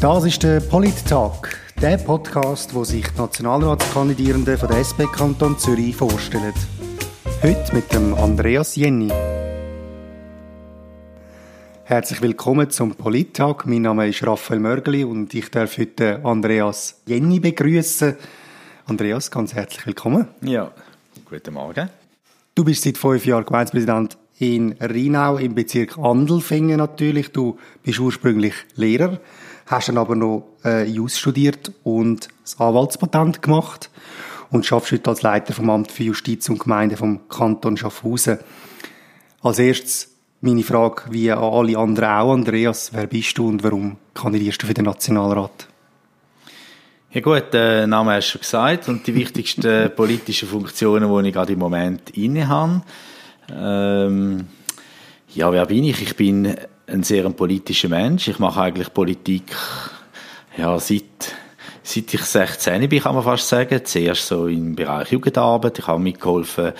Das ist der Polit-Tag, der Podcast, wo sich die Nationalratskandidierenden von der SP Kanton Zürich vorstellen. Heute mit dem Andreas Jenny. Herzlich willkommen zum Polit-Tag. Mein Name ist Raphael Mörgeli und ich darf heute Andreas Jenny begrüßen. Andreas, ganz herzlich willkommen. Ja, guten Morgen. Du bist seit fünf Jahren Gemeindepräsident in Rheinau im Bezirk Andelfingen natürlich. Du bist ursprünglich Lehrer, hast dann aber noch äh, Jus studiert und das Anwaltspatent gemacht und schaffst heute als Leiter vom Amt für Justiz und Gemeinde vom Kanton Schaffhausen. Als erstes meine Frage, wie an alle anderen auch, Andreas, wer bist du und warum kandidierst du für den Nationalrat? Ja gut, der Name hast du schon gesagt und die wichtigsten politischen Funktionen, die ich gerade im Moment inne habe. Ähm, ja, wer bin ich? Ich bin ein sehr politischer Mensch. Ich mache eigentlich Politik ja, seit, seit ich 16 bin, kann man fast sagen. Zuerst so im Bereich Jugendarbeit. Ich habe mitgeholfen,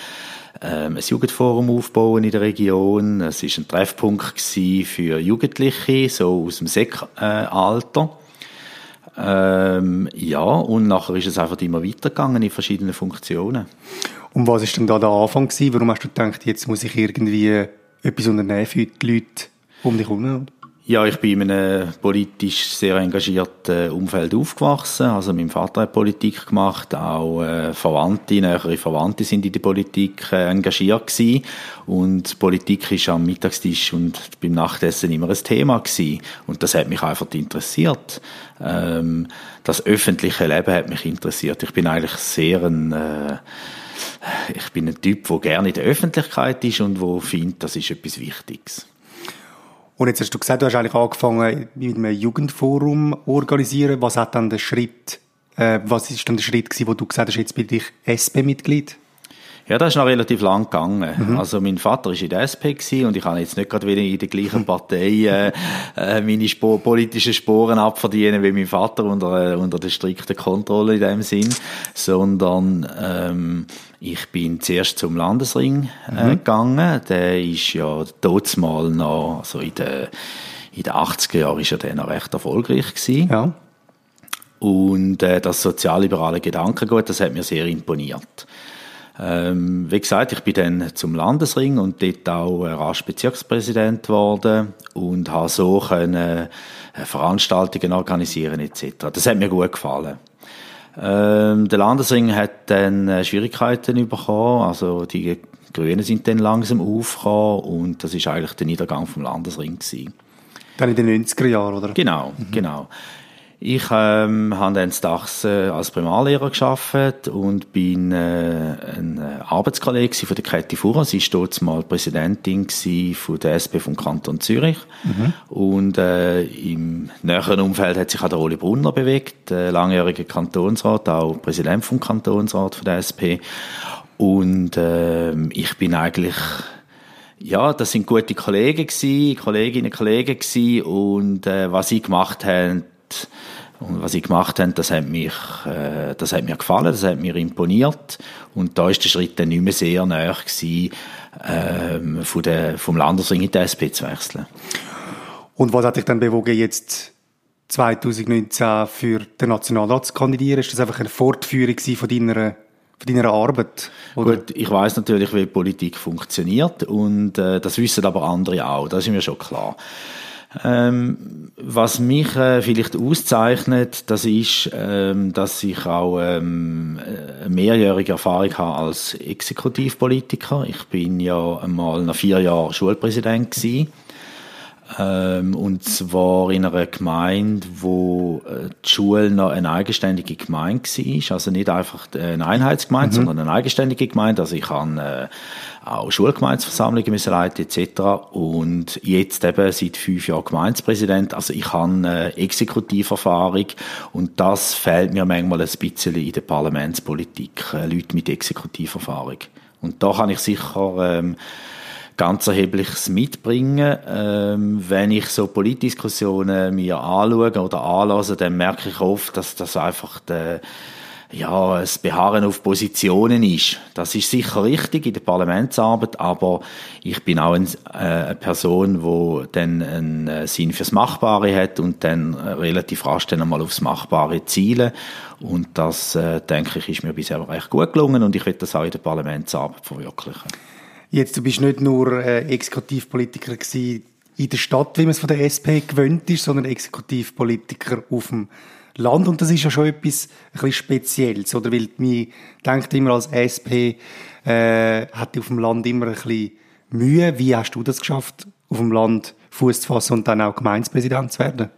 ähm, ein Jugendforum aufbauen in der Region. Es ist ein Treffpunkt für Jugendliche, so aus dem Sek-Alter. Ähm, ja, und nachher ist es einfach immer weitergegangen in verschiedenen Funktionen. Und was ist denn da der Anfang gewesen? Warum hast du gedacht, jetzt muss ich irgendwie etwas unternehmen für die Leute um dich herum? Ja, ich bin in einem politisch sehr engagierten Umfeld aufgewachsen. Also mein Vater hat Politik gemacht, auch äh, Verwandte, nähere Verwandte sind in der Politik äh, engagiert gewesen. Und Politik ist am Mittagstisch und beim Nachtessen immer ein Thema gewesen. Und das hat mich einfach interessiert. Ähm, das öffentliche Leben hat mich interessiert. Ich bin eigentlich sehr ein äh, ich bin ein Typ, der gerne in der Öffentlichkeit ist und wo findet, das ist etwas Wichtiges. Und jetzt hast du gesagt, du hast eigentlich angefangen mit einem Jugendforum organisieren. Was hat dann der Schritt, äh, was ist dann der Schritt gewesen, wo du gesagt hast, jetzt bin ich SP-Mitglied? Ja, das ist noch relativ lang gegangen. Mhm. Also mein Vater war in der SP und ich habe jetzt nicht gerade wieder in der gleichen Partei äh, äh, meine Spor politischen Sporen abverdienen wie mein Vater unter, äh, unter der strikten Kontrolle in dem Sinn, sondern ähm, ich bin zuerst zum Landesring äh, mhm. gegangen. Der ist ja mal noch, also in den, in den 80er Jahren ist er dann noch recht erfolgreich gewesen. Ja. Und äh, das sozialliberale Gedankengut, das hat mir sehr imponiert. Ähm, wie gesagt, ich bin dann zum Landesring und dort auch rasch Bezirkspräsident geworden und habe so können, äh, Veranstaltungen organisieren etc. Das hat mir gut gefallen. Ähm, der Landesring hat dann äh, Schwierigkeiten bekommen, also die Grünen sind dann langsam aufgekommen und das ist eigentlich der Niedergang vom Landesring gewesen. Dann in den 90er Jahren, oder? Genau, mhm. genau. Ich ähm, habe dann Dachs äh, als Primarlehrer geschafft und bin äh, ein äh, Arbeitskollege von der Kette Fuhrer. Sie war dort mal Präsidentin von der SP vom Kanton Zürich. Mhm. Und äh, im näheren Umfeld hat sich auch der Oli Brunner bewegt, äh, langjähriger Kantonsrat, auch Präsident vom Kantonsrat von der SP. Und äh, ich bin eigentlich ja, das sind gute Kollegen gewesen, Kolleginnen und Kollegen gewesen und äh, was sie gemacht haben, und was sie gemacht haben, das hat, mich, äh, das hat mir gefallen, das hat mir imponiert. Und da ist der Schritt dann nicht mehr sehr nahe gewesen, ähm, von der, vom Landesring in die SP zu wechseln. Und was hat dich dann bewogen, jetzt 2019 für den Nationalrat zu kandidieren? Ist das einfach eine Fortführung von deiner von deiner Arbeit? Oder? Gut, ich weiß natürlich, wie Politik funktioniert und äh, das wissen aber andere auch, das ist mir schon klar. Ähm, was mich äh, vielleicht auszeichnet, das ist, ähm, dass ich auch ähm, eine mehrjährige Erfahrung habe als Exekutivpolitiker. Ich bin ja einmal nach vier Jahren Schulpräsident gewesen. Ähm, und zwar in einer Gemeinde, wo äh, die Schule noch eine eigenständige Gemeinde war. Also nicht einfach eine Einheitsgemeinde, mhm. sondern eine eigenständige Gemeinde. Also ich habe äh, auch Schulgemeindeversammlungen müssen leiten etc. Und jetzt eben seit fünf Jahren Gemeindepräsident. Also ich habe eine Exekutiverfahrung und das fehlt mir manchmal ein bisschen in der Parlamentspolitik. Äh, Leute mit Exekutiverfahrung. Und da kann ich sicher ähm, ganz erhebliches mitbringen. Ähm, wenn ich so Politdiskussionen mir anschaue oder anlasse, dann merke ich oft, dass das einfach der ja, das Beharren auf Positionen ist. Das ist sicher richtig in der Parlamentsarbeit, aber ich bin auch ein, äh, eine Person, wo dann einen äh, Sinn fürs Machbare hat und dann äh, relativ rasch dann einmal aufs Machbare zielen. Und das, äh, denke ich, ist mir bisher recht gut gelungen und ich will das auch in der Parlamentsarbeit verwirklichen. Jetzt, du bist nicht nur äh, Exekutivpolitiker gewesen in der Stadt, wie man es von der SP gewöhnt ist, sondern Exekutivpolitiker auf dem Land. Und das ist ja schon etwas ein bisschen Spezielles, oder? Weil man denkt immer als SP, äh, hat auf dem Land immer ein bisschen Mühe. Wie hast du das geschafft, auf dem Land Fuß zu fassen und dann auch Gemeindepräsident zu werden?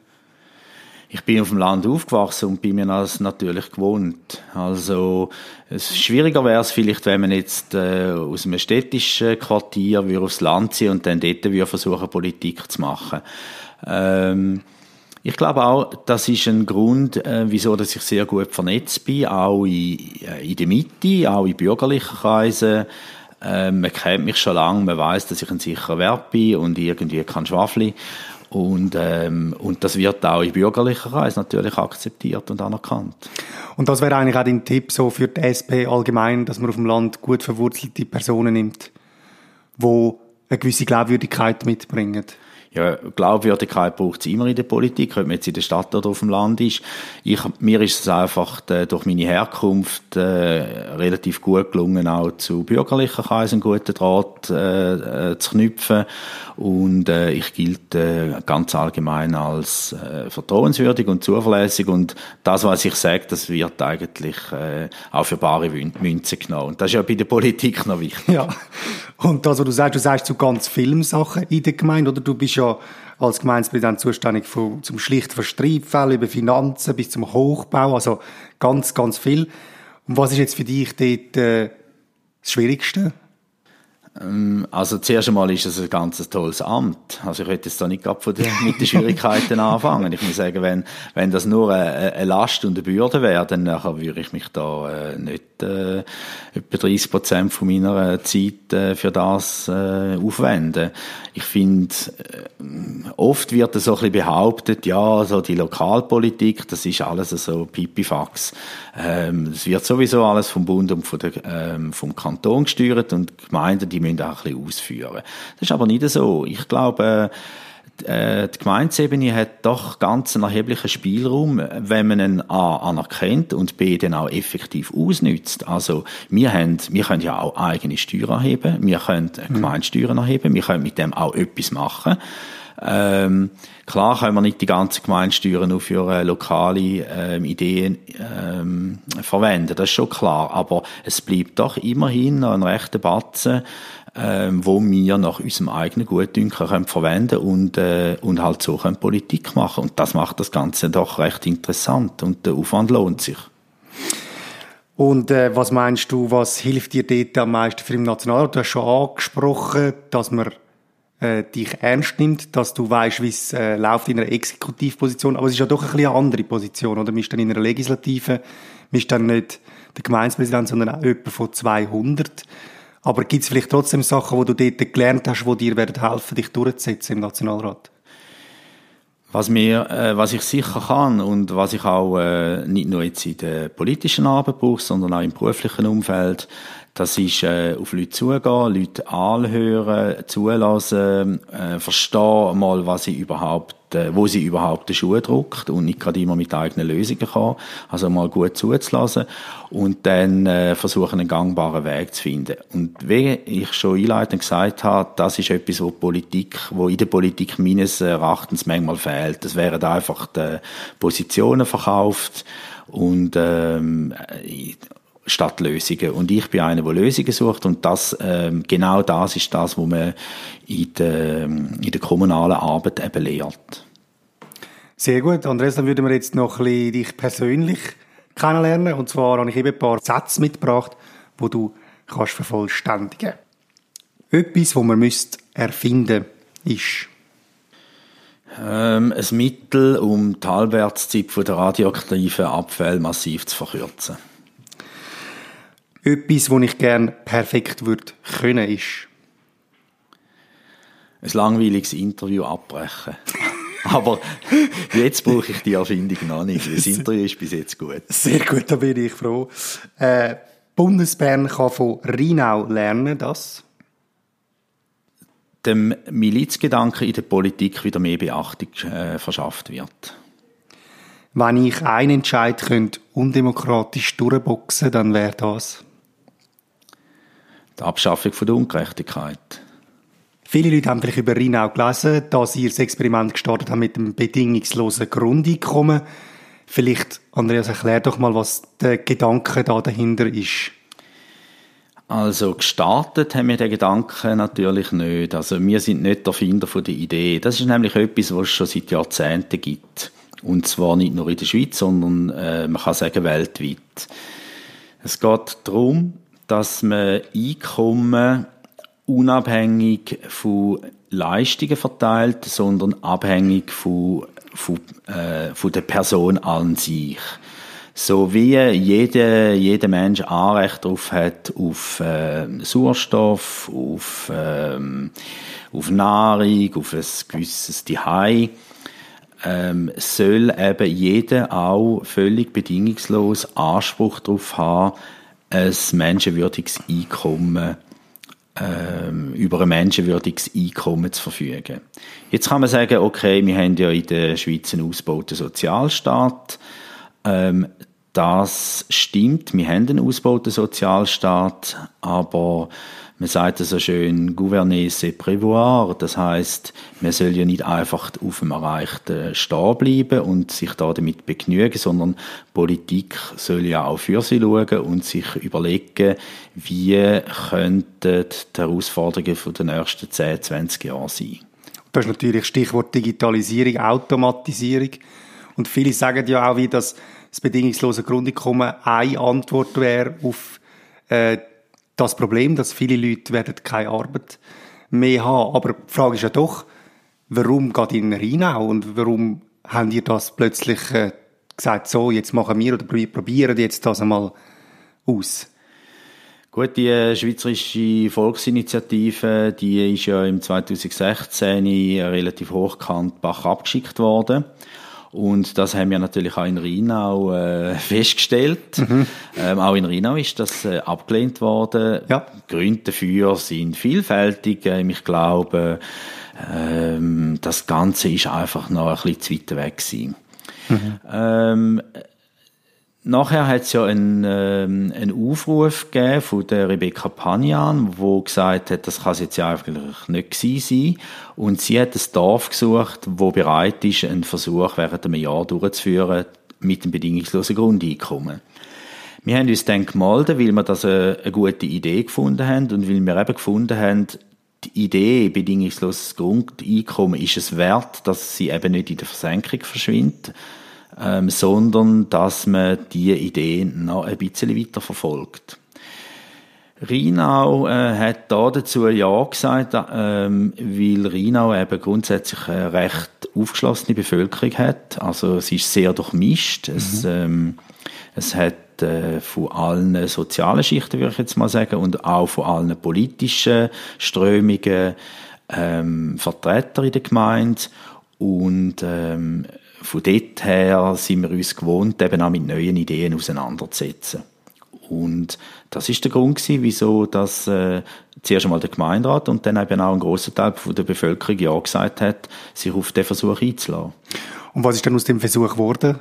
Ich bin auf dem Land aufgewachsen und bin mir das natürlich gewohnt. Also es schwieriger wäre es vielleicht, wenn man jetzt äh, aus einem städtischen Quartier würde aufs Land ziehen und dann dort würde versuchen Politik zu machen. Ähm, ich glaube auch, das ist ein Grund, äh, wieso dass ich sehr gut vernetzt bin, auch in, äh, in der Mitte, auch in bürgerlichen Kreisen. Äh, man kennt mich schon lange, man weiß, dass ich ein sicherer Wert bin und irgendwie kein Schwafli. Und, ähm, und das wird auch in bürgerlichen Kreisen natürlich akzeptiert und anerkannt. Und das wäre eigentlich auch dein Tipp so für die SP allgemein, dass man auf dem Land gut verwurzelte Personen nimmt, wo eine gewisse Glaubwürdigkeit mitbringen ja, Glaubwürdigkeit braucht es immer in der Politik, ob man jetzt in der Stadt oder auf dem Land ist. Ich, mir ist es einfach äh, durch meine Herkunft äh, relativ gut gelungen, auch zu bürgerlichen Kreisen einen guten Draht äh, äh, zu knüpfen. Und äh, ich gilte äh, ganz allgemein als äh, vertrauenswürdig und zuverlässig. Und das, was ich sage, das wird eigentlich äh, auch für bare Münze genommen. Und das ist ja bei der Politik noch wichtig. Ja. Und das, was du sagst, du sagst zu ganz Filmsachen in der Gemeinde, oder du bist ja als Gemeindepräsident zuständig für, zum schlichten von Streitfällen über Finanzen bis zum Hochbau, also ganz, ganz viel. Und was ist jetzt für dich dort äh, das Schwierigste? Ähm, also zuerst einmal ist es ein ganz tolles Amt. Also ich hätte jetzt da nicht gerade von den, mit den Schwierigkeiten anfangen. Ich muss sagen, wenn, wenn das nur eine, eine Last und eine Bürde wäre, dann nachher würde ich mich da äh, nicht äh, etwa 30 Prozent von meiner Zeit äh, für das äh, aufwenden. Ich finde, äh, oft wird so ein bisschen behauptet, ja, so die Lokalpolitik, das ist alles so Pipifax. Ähm, es wird sowieso alles vom Bund und von der, ähm, vom Kanton gesteuert und Gemeinden, die müssen auch ein bisschen ausführen. Das ist aber nicht so. Ich glaube, äh, die Gemeindesebene hat doch ganz einen erheblichen Spielraum, wenn man ihn A anerkennt und B dann auch effektiv ausnützt. Also wir, haben, wir können ja auch eigene Steuern erheben, wir können mhm. Gemeindesteuern erheben, wir können mit dem auch etwas machen. Ähm, klar können wir nicht die ganze Gemeindesteuer nur für äh, lokale ähm, Ideen ähm, verwenden, das ist schon klar. Aber es bleibt doch immerhin noch ein rechter Batzen ähm, wo wir nach unserem eigenen Gutdünken können verwenden und, äh, und halt so können Politik machen. Und das macht das Ganze doch recht interessant und der Aufwand lohnt sich. Und äh, was meinst du, was hilft dir dort am meisten für den Nationalrat? Du hast schon angesprochen, dass man äh, dich ernst nimmt, dass du weißt, wie es äh, läuft in einer Exekutivposition, aber es ist ja doch ein bisschen eine andere Position, oder? Man ist dann in einer Legislative, man ist dann nicht der Gemeindepräsident, sondern auch jemand von 200. Aber gibt es vielleicht trotzdem Sachen, wo du dort gelernt hast, die dir werden helfen, dich durchzusetzen im Nationalrat? Was mir, äh, was ich sicher kann und was ich auch äh, nicht nur jetzt in der politischen Arbeit brauche, sondern auch im beruflichen Umfeld, das ist äh, auf Leute zugehen, Leute anhören, zulassen, äh, verstehen mal, was sie überhaupt, äh, wo sie überhaupt den Schuh drückt und nicht gerade immer mit eigenen Lösungen kommen. Also mal gut zuzulassen und dann äh, versuchen, einen gangbaren Weg zu finden. Und wie ich schon einleitend gesagt habe, das ist etwas, wo Politik, wo in der Politik meines Erachtens manchmal fehlt. Das wären einfach die Positionen verkauft und ähm, statt Lösungen. Und ich bin einer, der Lösungen sucht und das, ähm, genau das ist das, was man in der, in der kommunalen Arbeit eben lehrt. Sehr gut. Andreas, dann würden wir jetzt noch ein bisschen dich persönlich kennenlernen. Und zwar habe ich eben ein paar Sätze mitgebracht, wo du kannst vervollständigen. Etwas, was man müsste erfinden ist. Ähm, ein Mittel, um die Halbwertszeit der radioaktiven Abfälle massiv zu verkürzen. Etwas, was ich gerne perfekt würde können, ist? Ein langweiliges Interview abbrechen. Aber jetzt brauche ich die Erfindung noch nicht. Das Interview ist bis jetzt gut. Sehr gut, da bin ich froh. Äh, Bundesbern kann von Rheinau lernen, dass dem Milizgedanken in der Politik wieder mehr Beachtung äh, verschafft wird. Wenn ich einen Entscheid könnte undemokratisch durchboxen, dann wäre das die Abschaffung von der Ungerechtigkeit. Viele Leute haben vielleicht über Rheinau gelesen, dass sie das Experiment gestartet haben mit dem bedingungslosen Grundeinkommen. Vielleicht, Andreas, erklär doch mal, was der Gedanke da dahinter ist. Also gestartet haben wir den Gedanken natürlich nicht. Also wir sind nicht der Finder von der Idee. Das ist nämlich etwas, was es schon seit Jahrzehnten gibt. Und zwar nicht nur in der Schweiz, sondern äh, man kann sagen weltweit. Es geht darum, dass man Einkommen unabhängig von Leistungen verteilt, sondern abhängig von, von, äh, von der Person an sich. So wie jeder, jeder Mensch Anrecht darauf hat, auf äh, Sauerstoff, auf, ähm, auf Nahrung, auf ein gewisses Zuhause, ähm, soll eben jeder auch völlig bedingungslos Anspruch darauf haben, ein menschenwürdiges Einkommen ähm, über ein menschenwürdiges Einkommen zu verfügen. Jetzt kann man sagen, okay, wir haben ja in der Schweiz einen ausgebauten Sozialstaat. Ähm, das stimmt, wir haben einen ausgebauten Sozialstaat, aber man sagt so schön, gouverner c'est prévoir. Das heißt, man soll ja nicht einfach auf dem Erreichten stehen bleiben und sich da damit begnügen, sondern Politik soll ja auch für sie schauen und sich überlegen, wie könnten die Herausforderungen der nächsten 10, 20 Jahre sein. Das ist natürlich Stichwort Digitalisierung, Automatisierung. Und viele sagen ja auch, wie das, das bedingungslose Grundeinkommen eine Antwort wäre auf äh, das Problem, dass viele Leute werden keine Arbeit mehr haben. Aber die Frage ist ja doch, warum geht in Rheinau und warum haben ihr das plötzlich äh, gesagt, so, jetzt machen wir oder probieren jetzt das einmal aus? Gut, die äh, Schweizerische Volksinitiative, die ist ja im 2016 relativ hochkant Bach abgeschickt worden. Und das haben wir natürlich auch in Rheinau äh, festgestellt. Mhm. Ähm, auch in Rheinau ist das äh, abgelehnt worden. Ja. Gründe dafür sind vielfältig. Ähm, ich glaube, ähm, das Ganze ist einfach noch ein bisschen zu weit weg gewesen. Mhm. Ähm, Nachher hat es ja einen, ähm, einen Aufruf gegeben von der Rebecca Panian, wo gesagt hat, das kann es jetzt ja eigentlich nicht sein. Und sie hat ein Dorf gesucht, wo bereit ist, einen Versuch während einem Jahr durchzuführen mit dem bedingungslosen Grundeinkommen. Wir haben uns dann gemeldet, weil wir das eine, eine gute Idee gefunden haben und weil wir eben gefunden haben, die Idee bedingungsloses Grundeinkommen ist es wert, dass sie eben nicht in der Versenkung verschwindet ähm, sondern dass man diese Idee noch ein bisschen weiter verfolgt. Rheinau äh, hat da dazu Ja gesagt, ähm, weil Rheinau eben grundsätzlich eine recht aufgeschlossene Bevölkerung hat. Also es ist sehr durchmischt. Mhm. Es, ähm, es hat äh, von allen sozialen Schichten, würde ich jetzt mal sagen, und auch von allen politischen Strömungen ähm, Vertreter in der Gemeinde. Und ähm, von dort her sind wir uns gewohnt, eben auch mit neuen Ideen auseinanderzusetzen. Und das ist der Grund gewesen, wieso das äh, zuerst einmal der Gemeinderat und dann eben auch ein großer Teil von der Bevölkerung ja gesagt hat, sich auf den Versuch einzulassen. Und was ist dann aus dem Versuch geworden?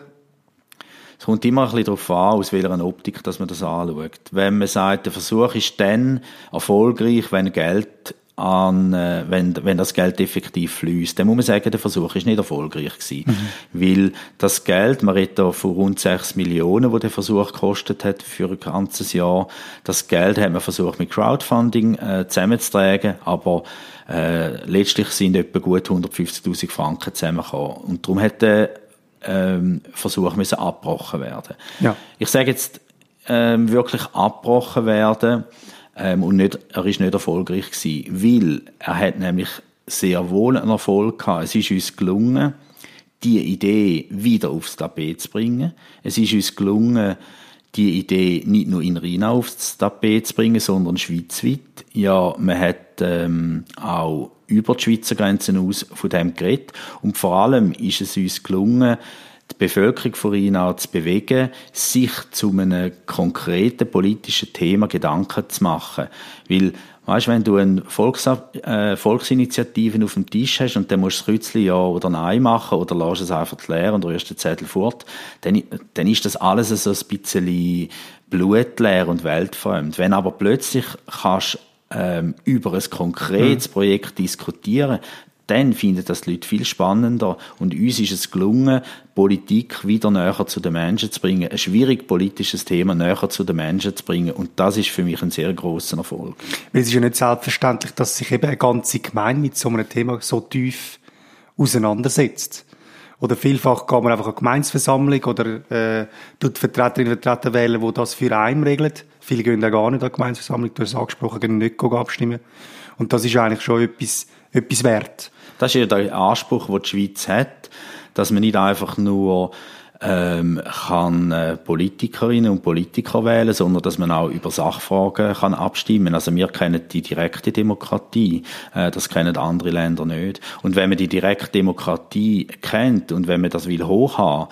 Es kommt immer ein bisschen darauf an, aus welcher Optik dass man das anschaut. Wenn man sagt, der Versuch ist dann erfolgreich, wenn Geld an, äh, wenn, wenn das Geld effektiv fließt, dann muss man sagen, der Versuch ist nicht erfolgreich gewesen. Mhm. Weil das Geld, man redet da von rund 6 Millionen, wo der Versuch gekostet hat für ein ganzes Jahr. Das Geld hat man versucht mit Crowdfunding äh, zusammenzutragen, aber äh, letztlich sind etwa gut 150.000 Franken zusammengekommen. Und darum hat der ähm, Versuch müssen abgebrochen werden. Ja. Ich sage jetzt ähm, wirklich abgebrochen werden, ähm, und nicht, er ist nicht erfolgreich gewesen, weil er hat nämlich sehr wohl einen Erfolg gehabt. Es ist uns gelungen, die Idee wieder aufs Tapet zu bringen. Es ist uns gelungen, die Idee nicht nur in Rheinau aufs Tapet zu bringen, sondern schweizweit. Ja, man hat ähm, auch über die Schweizer Grenzen aus von dem geredet. Und vor allem ist es uns gelungen, die Bevölkerung von Rheinau zu bewegen, sich zu einem konkreten politischen Thema Gedanken zu machen. Weil Weißt, wenn du eine Volks äh, Volksinitiative auf dem Tisch hast und dann musst du das Kreuzchen ja oder nein machen oder lässt es einfach leer und rührst den Zettel fort, dann, dann ist das alles so ein bisschen blutleer und weltfremd. Wenn aber plötzlich kannst ähm, über ein konkretes mhm. Projekt diskutieren, dann finden das die Leute viel spannender. Und uns ist es gelungen, Politik wieder näher zu den Menschen zu bringen, ein schwierig politisches Thema näher zu den Menschen zu bringen. Und das ist für mich ein sehr großer Erfolg. Es ist ja nicht selbstverständlich, dass sich eben eine ganze Gemeinde mit so einem Thema so tief auseinandersetzt. Oder vielfach geht man einfach eine Gemeinsversammlung oder äh, tut Vertreterinnen und Vertreter wählen, die das für einen regeln. Viele gehen ja gar nicht an die Gemeinsversammlung, du hast es angesprochen, gehen nicht abstimmen. Und das ist eigentlich schon etwas, etwas wert. Das ist ja der Anspruch, den die Schweiz hat, dass man nicht einfach nur ähm, kann äh, Politikerinnen und Politiker wählen, sondern dass man auch über Sachfragen kann abstimmen. Also wir kennen die direkte Demokratie, äh, das kennen andere Länder nicht. Und wenn man die direkte Demokratie kennt und wenn man das will hochhaben,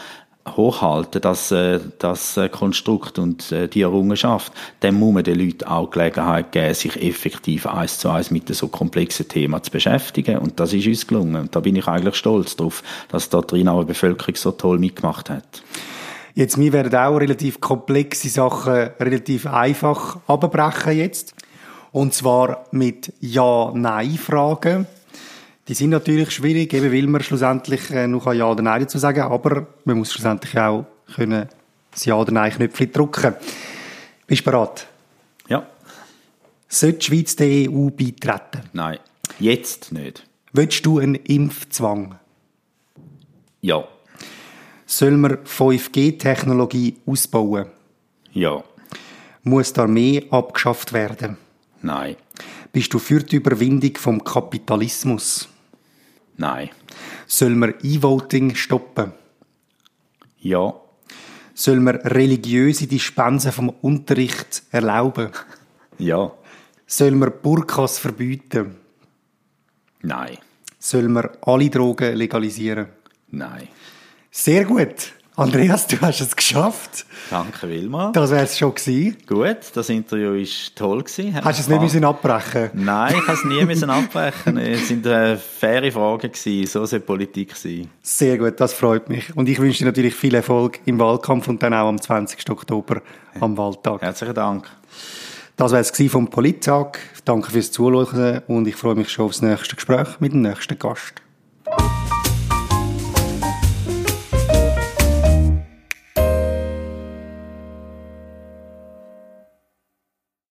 hochhalten, das, äh, das äh, Konstrukt und äh, die Errungenschaft, dann muss man den Leuten auch Gelegenheit geben, sich effektiv eins zu eins mit so komplexen Themen zu beschäftigen. Und das ist uns gelungen. Und da bin ich eigentlich stolz drauf, dass da drin auch eine Bevölkerung so toll mitgemacht hat. Jetzt, wir werden auch relativ komplexe Sachen relativ einfach abbrechen jetzt. Und zwar mit Ja-Nein-Fragen. Die sind natürlich schwierig, eben weil man schlussendlich äh, noch Ja oder Nein dazu sagen aber man muss schlussendlich auch können das Ja oder Nein-Knöpfchen drücken. Bist du bereit? Ja. Sollte die Schweiz der EU beitreten? Nein. Jetzt nicht. Willst du einen Impfzwang? Ja. Soll man 5G-Technologie ausbauen? Ja. Muss die Armee abgeschafft werden? Nein. Bist du für die Überwindung vom Kapitalismus? Nein. Soll man E-Voting stoppen? Ja. Soll man religiöse Dispensen vom Unterricht erlauben? Ja. Soll man Burkas verbieten? Nein. Soll man alle Drogen legalisieren? Nein. Sehr gut. Andreas, du hast es geschafft. Danke Wilma. Das wäre es schon gewesen. Gut, das Interview war toll gewesen. Hast du es nicht müssen abbrechen? Nein, ich habe es nie müssen abbrechen. Es sind äh, faire Fragen gewesen. So soll Politik sein. Sehr gut, das freut mich. Und ich wünsche dir natürlich viel Erfolg im Wahlkampf und dann auch am 20. Oktober am Wahltag. Herzlichen Dank. Das war es vom Polittag. Danke fürs Zuhören und ich freue mich schon aufs nächste Gespräch mit dem nächsten Gast.